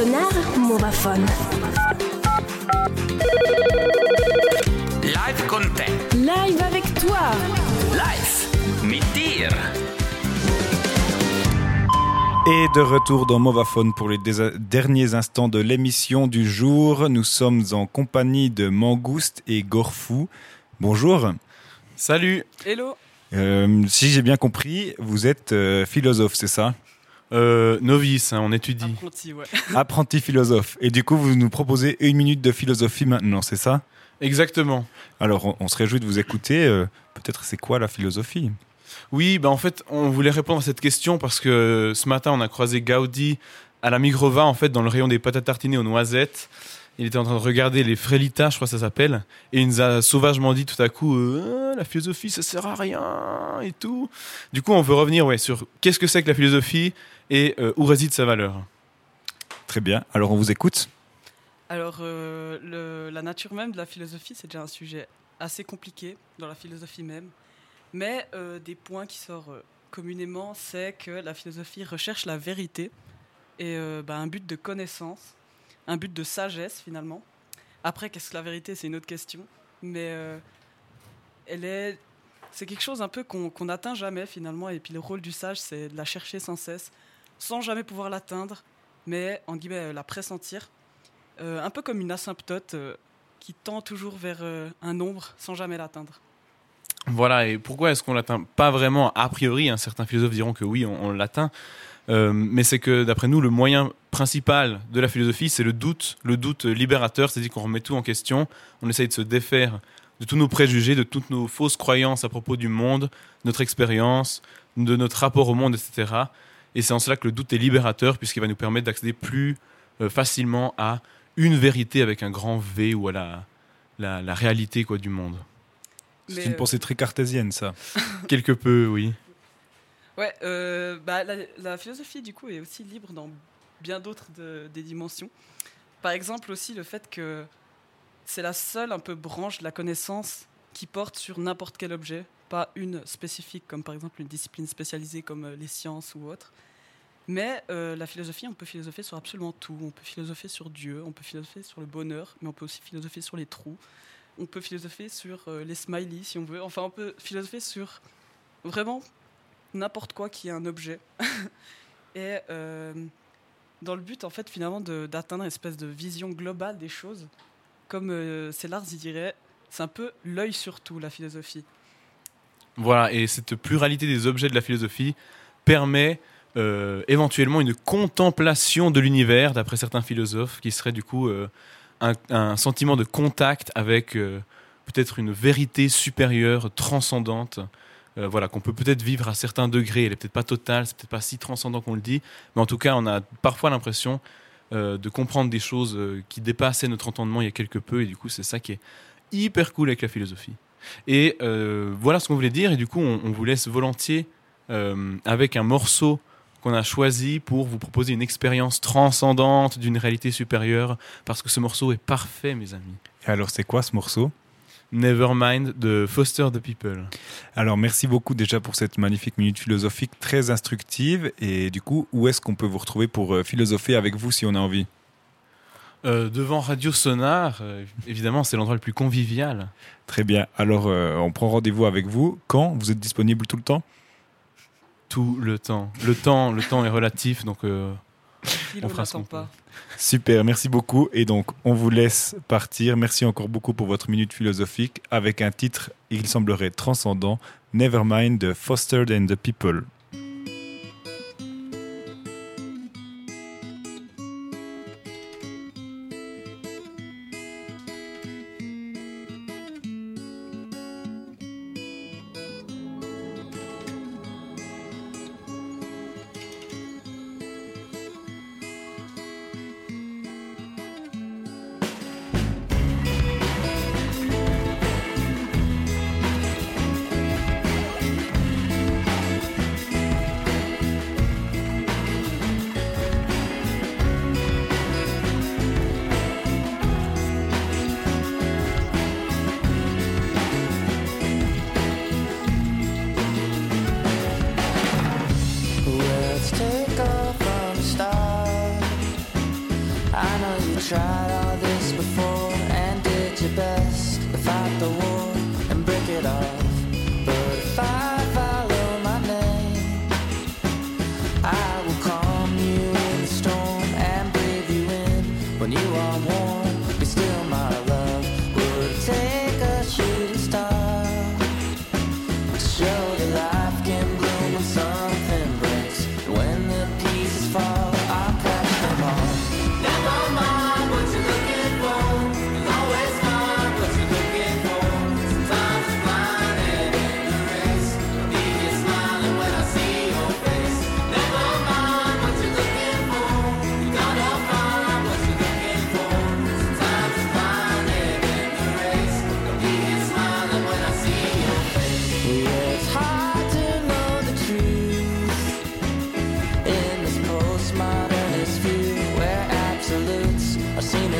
Sonar Movaphone. Live con te. Live avec toi. Live mit dir. Et de retour dans Movaphone pour les derniers instants de l'émission du jour. Nous sommes en compagnie de Mangouste et Gorfou. Bonjour. Salut Hello Euh, si j'ai bien compris, vous êtes euh, philosophe, c'est ça? Euh, Novice, hein, on étudie. Apprenti, ouais. Apprenti philosophe. Et du coup, vous nous proposez une minute de philosophie maintenant, c'est ça? Exactement. Alors, on, on se réjouit de vous écouter. Euh, Peut-être c'est quoi la philosophie? Oui, bah en fait, on voulait répondre à cette question parce que ce matin, on a croisé Gaudi à la Migrova, en fait, dans le rayon des pâtes à tartiner aux noisettes. Il était en train de regarder les Frelitas, je crois que ça s'appelle, et il nous a sauvagement dit tout à coup euh, la philosophie, ça sert à rien et tout. Du coup, on veut revenir ouais, sur qu'est-ce que c'est que la philosophie et euh, où réside sa valeur. Très bien. Alors, on vous écoute. Alors, euh, le- la nature même de la philosophie, c'est déjà un sujet assez compliqué dans la philosophie même. Mais euh, des points qui sortent communément, c'est que la philosophie recherche la vérité et euh, bah, un but de connaissance, un but de sagesse finalement. Après, qu'est-ce que la vérité? C'est une autre question. Mais euh, elle est, c'est quelque chose un peu qu'on n'atteint jamais finalement. Et puis le rôle du sage, c'est de la chercher sans cesse, sans jamais pouvoir l'atteindre, mais en guillemets euh, la pressentir. Euh, un peu comme une asymptote qui tend toujours vers un nombre sans jamais l'atteindre. Voilà, et pourquoi est-ce qu'on l'atteint pas vraiment a priori hein, Certains philosophes diront que oui, on, l'atteint. Euh, mais c'est que d'après nous, le moyen principal de la philosophie, c'est le doute, le doute libérateur, c'est-à-dire qu'on remet tout en question, on essaye de se défaire de tous nos préjugés, de toutes nos fausses croyances à propos du monde, de notre expérience, de notre rapport au monde, etc. Et c'est en cela que le doute est libérateur, puisqu'il va nous permettre d'accéder plus euh, facilement à une vérité avec un grand V ou à la, la, la réalité quoi, du monde. C'est une euh, pensée très cartésienne, ça. Quelque peu, oui. Ouais, euh, bah, la, la philosophie, du coup, est aussi libre dans bien d'autres de- des dimensions. Par exemple, aussi le fait que c'est la seule un peu branche de la connaissance qui porte sur n'importe quel objet, pas une spécifique, comme par exemple une discipline spécialisée comme euh, les sciences ou autre. Mais euh, la philosophie, on peut philosopher sur absolument tout. On peut philosopher sur Dieu, on peut philosopher sur le bonheur, mais on peut aussi philosopher sur les trous. On peut philosopher sur euh, les smileys, si on veut. Enfin, on peut philosopher sur vraiment n'importe quoi qui est un objet. et euh, dans le but, en fait, finalement, d'atteindre une espèce de vision globale des choses. Comme euh, Sellars y dirait, c'est un peu l'œil sur tout, la philosophie. Voilà, et cette pluralité des objets de la philosophie permet euh, éventuellement une contemplation de l'univers, d'après certains philosophes, qui serait du coup un, un sentiment de contact avec euh, peut-être une vérité supérieure, transcendante, euh, voilà, qu'on peut peut-être vivre à certains degrés. Elle est peut-être pas totale, c'est peut-être pas si transcendant qu'on le dit, mais en tout cas, on a parfois l'impression euh, de comprendre des choses qui dépassaient notre entendement il y a quelque peu, et du coup, c'est ça qui est hyper cool avec la philosophie. Et voilà ce qu'on voulait dire, et du coup, on, vous laisse volontiers avec un morceau qu'on a choisi pour vous proposer une expérience transcendante d'une réalité supérieure, parce que ce morceau est parfait, mes amis. Et alors, c'est quoi ce morceau? Nevermind de Foster the People. Alors, merci beaucoup déjà pour cette magnifique minute philosophique très instructive. Et du coup, où est-ce qu'on peut vous retrouver pour euh, philosopher avec vous si on a envie? Euh, devant Radio Sonar, euh, évidemment, c'est l'endroit le plus convivial. Très bien. Alors, euh, on prend rendez-vous avec vous quand? Vous êtes disponible tout le temps? Tout le temps. Le temps, le temps est relatif, donc euh, On fera ce qu'on pas. Super, merci beaucoup. Et donc, on vous laisse partir. Merci encore beaucoup pour votre minute philosophique avec un titre, il semblerait transcendant, Nevermind de Foster and the People. Tried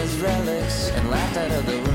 his relics and laughed out of the room.